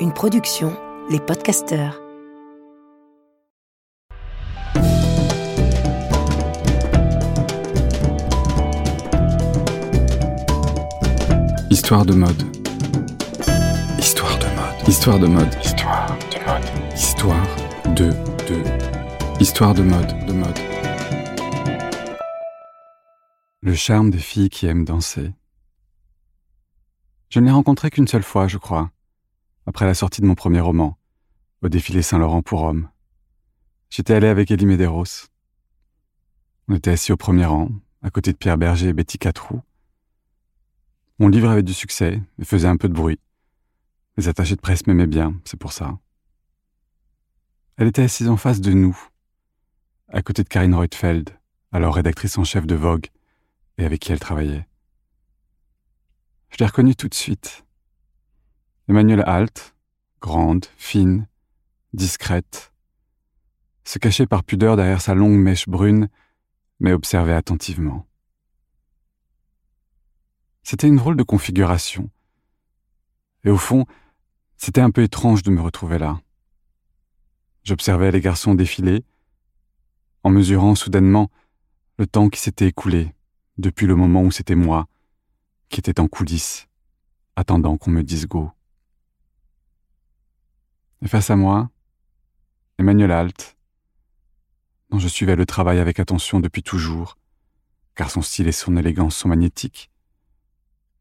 Une production, les podcasteurs. Histoire de mode. Histoire de mode. Histoire de mode. Histoire de mode. Histoire de de. Histoire de mode. De mode. Le charme des filles qui aiment danser. Je ne l'ai rencontré qu'une seule fois, je crois, après la sortie de mon premier roman, au défilé Saint-Laurent pour hommes. J'étais allé avec Elie Medeiros. On était assis au premier rang, à côté de Pierre Berger et Betty Catrou. Mon livre avait du succès et faisait un peu de bruit. Les attachés de presse m'aimaient bien, c'est pour ça. Elle était assise en face de nous, à côté de Karine Reutfeld, alors rédactrice en chef de Vogue, et avec qui elle travaillait. Je l'ai reconnue tout de suite. Emmanuelle Halt, grande, fine, discrète, se cachait par pudeur derrière sa longue mèche brune, mais observait attentivement. C'était une drôle de configuration. Et au fond, c'était un peu étrange de me retrouver là. J'observais les garçons défiler, en mesurant soudainement le temps qui s'était écoulé depuis le moment où c'était moi qui était en coulisses, attendant qu'on me dise go. Et face à moi, Emmanuel Alt, dont je suivais le travail avec attention depuis toujours, car son style et son élégance sont magnétiques,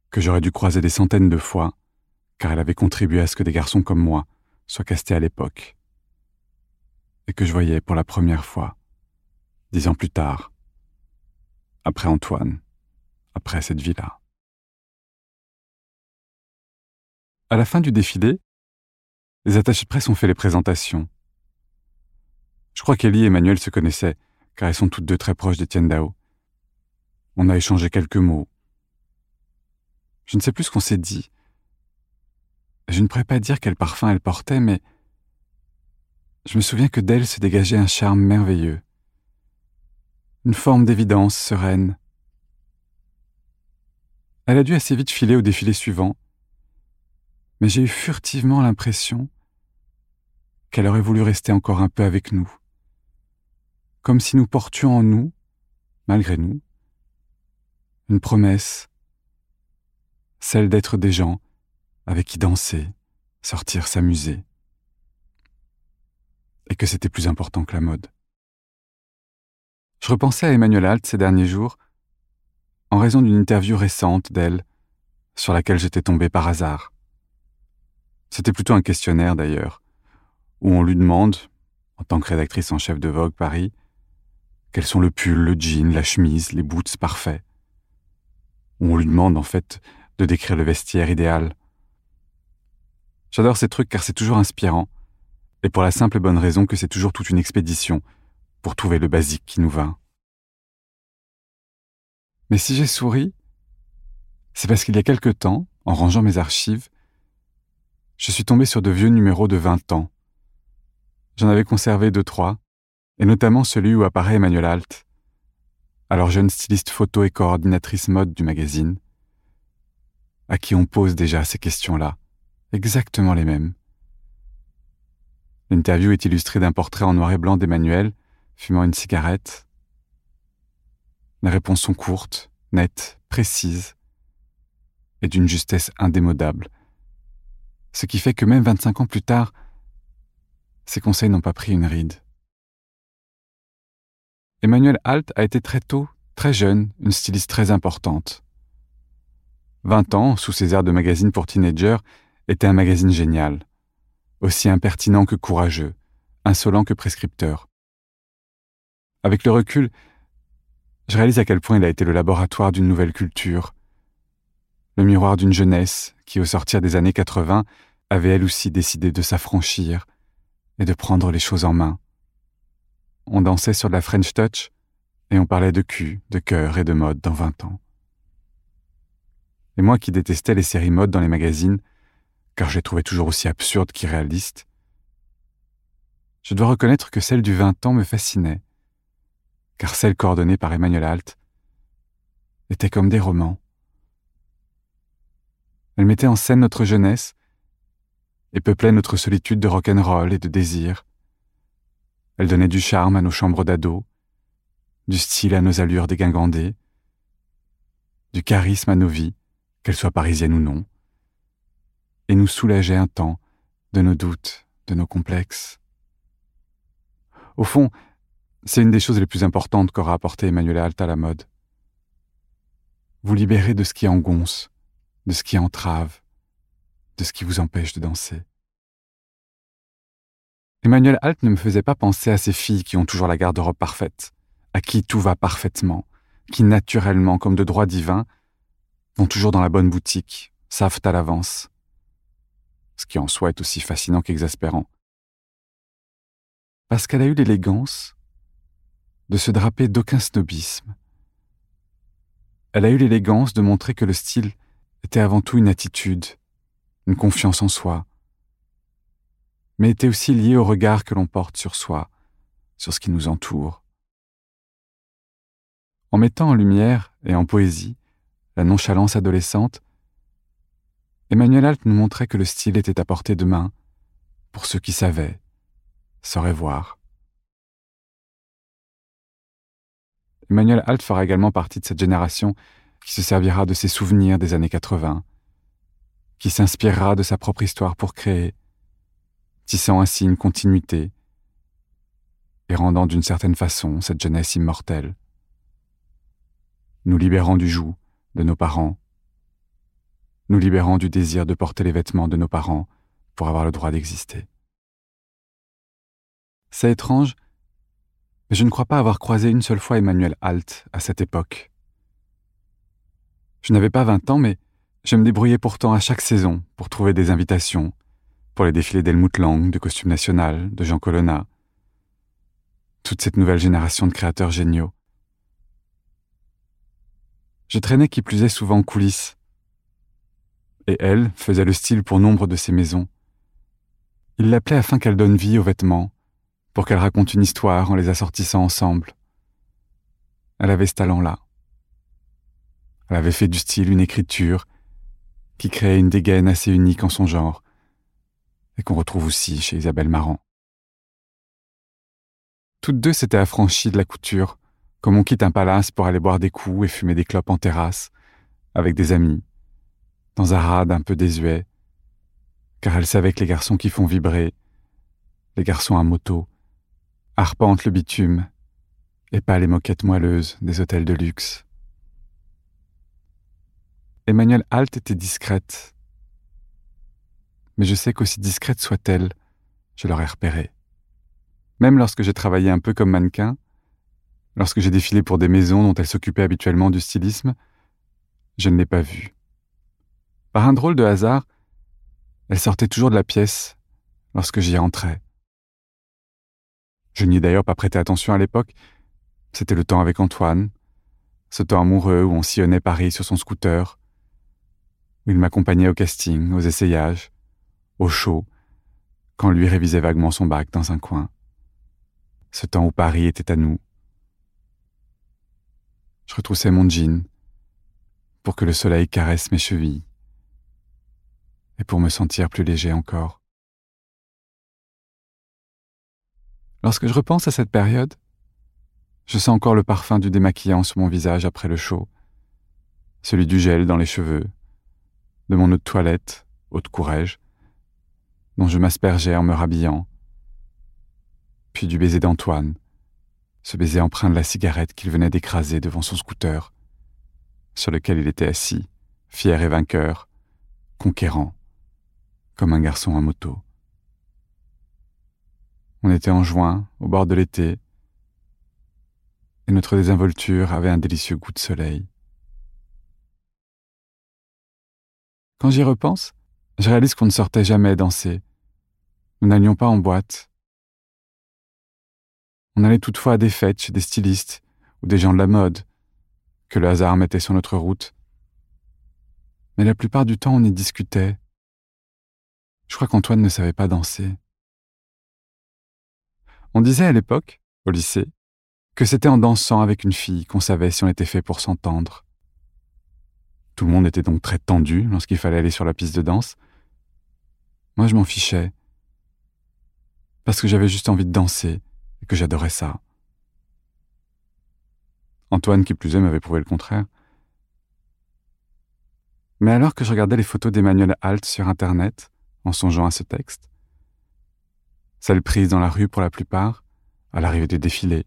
que j'aurais dû croiser des centaines de fois, car elle avait contribué à ce que des garçons comme moi soient castés à l'époque, et que je voyais pour la première fois, dix ans plus tard, après Antoine, après cette vie-là. À la fin du défilé, les attachés de presse ont fait les présentations. Je crois qu'Elie et Emmanuel se connaissaient, car elles sont toutes deux très proches d'Étienne Dao. On a échangé quelques mots. Je ne sais plus ce qu'on s'est dit. Je ne pourrais pas dire quel parfum elle portait, mais je me souviens que d'elle se dégageait un charme merveilleux, une forme d'évidence sereine. Elle a dû assez vite filer au défilé suivant, mais j'ai eu furtivement l'impression qu'elle aurait voulu rester encore un peu avec nous, comme si nous portions en nous, malgré nous, une promesse, celle d'être des gens avec qui danser, sortir, s'amuser, et que c'était plus important que la mode. Je repensais à Emmanuel Alt ces derniers jours en raison d'une interview récente d'elle sur laquelle j'étais tombé par hasard. C'était plutôt un questionnaire d'ailleurs, où on lui demande, en tant que rédactrice en chef de Vogue Paris, quels sont le pull, le jean, la chemise, les boots parfaits. Où on lui demande en fait de décrire le vestiaire idéal. J'adore ces trucs car c'est toujours inspirant, et pour la simple et bonne raison que c'est toujours toute une expédition pour trouver le basique qui nous va. Mais si j'ai souri, c'est parce qu'il y a quelque temps, en rangeant mes archives, je suis tombé sur de vieux numéros de 20 ans. J'en avais conservé deux, trois, et notamment celui où apparaît Emmanuel Alt, alors jeune styliste photo et coordinatrice mode du magazine, à qui on pose déjà ces questions-là, exactement les mêmes. L'interview est illustrée d'un portrait en noir et blanc d'Emmanuel, fumant une cigarette. Les réponses sont courtes, nettes, précises, et d'une justesse indémodable ce qui fait que même 25 ans plus tard, ses conseils n'ont pas pris une ride. Emmanuel Alt a été très tôt, très jeune, une styliste très importante. 20 ans, sous ses airs de magazine pour teenagers, était un magazine génial, aussi impertinent que courageux, insolent que prescripteur. Avec le recul, je réalise à quel point il a été le laboratoire d'une nouvelle culture, le miroir d'une jeunesse qui, au sortir des années 80, avait elle aussi décidé de s'affranchir et de prendre les choses en main. On dansait sur la French Touch et on parlait de cul, de cœur et de mode dans vingt ans. Et moi qui détestais les séries mode dans les magazines, car je les trouvais toujours aussi absurdes qu'irréalistes, je dois reconnaître que celle du vingt ans me fascinait, car celle coordonnée par Emmanuel Alt était comme des romans. Elle mettait en scène notre jeunesse et peuplait notre solitude de rock'n'roll et de désir. Elle donnait du charme à nos chambres d'ados, du style à nos allures dégingandées, du charisme à nos vies, qu'elles soient parisiennes ou non, et nous soulageait un temps de nos doutes, de nos complexes. Au fond, c'est une des choses les plus importantes qu'aura apporté Emmanuel Alt à la mode. Vous libérer de ce qui engonce, de ce qui entrave, de ce qui vous empêche de danser. Emmanuel Alt ne me faisait pas penser à ces filles qui ont toujours la garde-robe parfaite, à qui tout va parfaitement, qui naturellement, comme de droit divin, vont toujours dans la bonne boutique, savent à l'avance. Ce qui en soi est aussi fascinant qu'exaspérant. Parce qu'elle a eu l'élégance de se draper d'aucun snobisme. Elle a eu l'élégance de montrer que le style était avant tout une attitude, une confiance en soi, mais était aussi lié au regard que l'on porte sur soi, sur ce qui nous entoure. En mettant en lumière et en poésie la nonchalance adolescente, Emmanuel Alt nous montrait que le style était à portée de main pour ceux qui savaient, sauraient voir. Emmanuel Alt fera également partie de cette génération qui se servira de ses souvenirs des années 80, qui s'inspirera de sa propre histoire pour créer, tissant ainsi une continuité et rendant d'une certaine façon cette jeunesse immortelle, nous libérant du joug de nos parents, nous libérant du désir de porter les vêtements de nos parents pour avoir le droit d'exister. C'est étrange, mais je ne crois pas avoir croisé une seule fois Emmanuel Alt à cette époque. Je n'avais pas vingt ans, mais je me débrouillais pourtant à chaque saison pour trouver des invitations, pour les défilés d'Helmut Lang, de Costume National, de Jean Colonna. Toute cette nouvelle génération de créateurs géniaux. Je traînais qui plus est souvent en coulisses. Et elle faisait le style pour nombre de ses maisons. Il l'appelait afin qu'elle donne vie aux vêtements, pour qu'elle raconte une histoire en les assortissant ensemble. Elle avait ce talent-là. Elle avait fait du style une écriture qui créait une dégaine assez unique en son genre et qu'on retrouve aussi chez Isabelle Marant. Toutes deux s'étaient affranchies de la couture, comme on quitte un palace pour aller boire des coups et fumer des clopes en terrasse, avec des amis, dans un rade un peu désuet, car elles savaient que les garçons qui font vibrer, les garçons à moto, arpentent le bitume et pas les moquettes moelleuses des hôtels de luxe. Emmanuelle Halt était discrète, mais je sais qu'aussi discrète soit-elle, je l'aurais repérée. Même lorsque j'ai travaillé un peu comme mannequin, lorsque j'ai défilé pour des maisons dont elle s'occupait habituellement du stylisme, je ne l'ai pas vue. Par un drôle de hasard, elle sortait toujours de la pièce lorsque j'y entrais. Je n'y ai d'ailleurs pas prêté attention à l'époque. C'était le temps avec Antoine, ce temps amoureux où on sillonnait Paris sur son scooter, où il m'accompagnait au casting, aux essayages, au show, quand lui révisait vaguement son bac dans un coin. Ce temps où Paris était à nous. Je retroussais mon jean pour que le soleil caresse mes chevilles et pour me sentir plus léger encore. Lorsque je repense à cette période, je sens encore le parfum du démaquillant sur mon visage après le chaud, celui du gel dans les cheveux, de mon eau de toilette, eau de courage, dont je m'aspergeais en me rhabillant, puis du baiser d'Antoine, ce baiser empreint de la cigarette qu'il venait d'écraser devant son scooter, sur lequel il était assis, fier et vainqueur, conquérant, comme un garçon à moto. On était en juin, au bord de l'été, et notre désinvolture avait un délicieux goût de soleil. Quand j'y repense, je réalise qu'on ne sortait jamais danser. Nous n'allions pas en boîte. On allait toutefois à des fêtes chez des stylistes ou des gens de la mode, que le hasard mettait sur notre route. Mais la plupart du temps, on y discutait. Je crois qu'Antoine ne savait pas danser. On disait à l'époque, au lycée, que c'était en dansant avec une fille qu'on savait si on était fait pour s'entendre. Tout le monde était donc très tendu lorsqu'il fallait aller sur la piste de danse. Moi, je m'en fichais. Parce que j'avais juste envie de danser et que j'adorais ça. Antoine, qui plus est, m'avait prouvé le contraire. Mais alors que je regardais les photos d'Emmanuel Halt sur Internet, en songeant à ce texte, celles prises dans la rue pour la plupart, à l'arrivée des défilés,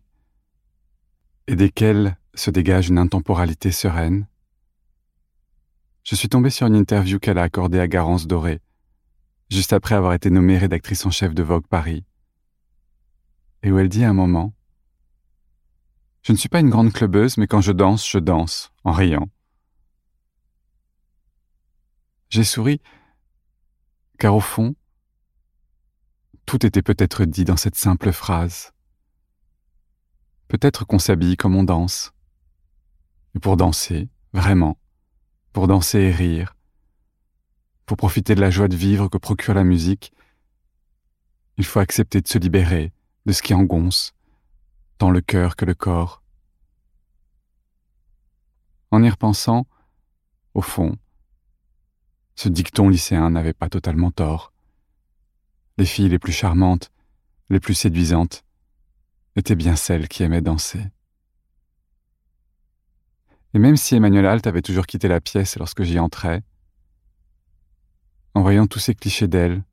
et desquelles se dégage une intemporalité sereine, je suis tombé sur une interview qu'elle a accordée à Garance Doré, juste après avoir été nommée rédactrice en chef de Vogue Paris, et où elle dit à un moment Je ne suis pas une grande clubeuse, mais quand je danse, je danse, en riant. J'ai souri, car au fond, tout était peut-être dit dans cette simple phrase. Peut-être qu'on s'habille comme on danse. Et pour danser, vraiment, pour danser et rire, pour profiter de la joie de vivre que procure la musique, il faut accepter de se libérer de ce qui engonce, tant le cœur que le corps. En y repensant, au fond, ce dicton lycéen n'avait pas totalement tort. Les filles les plus charmantes, les plus séduisantes, étaient bien celles qui aimaient danser. Et même si Emmanuel Alt avait toujours quitté la pièce lorsque j'y entrais, en voyant tous ces clichés d'elle,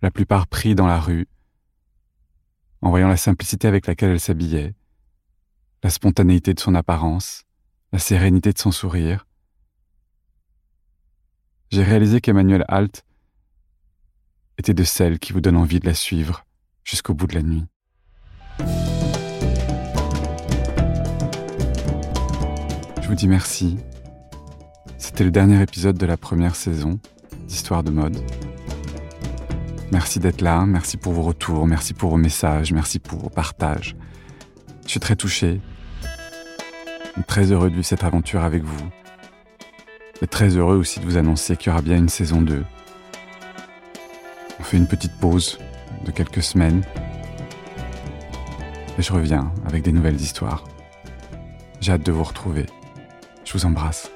la plupart pris dans la rue, en voyant la simplicité avec laquelle elle s'habillait, la spontanéité de son apparence, la sérénité de son sourire, j'ai réalisé qu'Emmanuel Alt était de celles qui vous donnent envie de la suivre jusqu'au bout de la nuit. Je vous dis merci. C'était le dernier épisode de la première saison d'Histoire de mode. Merci d'être là, merci pour vos retours, merci pour vos messages, merci pour vos partages. Je suis très touché, très heureux de vivre cette aventure avec vous. Et très heureux aussi de vous annoncer qu'il y aura bien une saison 2. On fait une petite pause de quelques semaines. Et je reviens avec des nouvelles histoires. J'ai hâte de vous retrouver. Vous embrasse.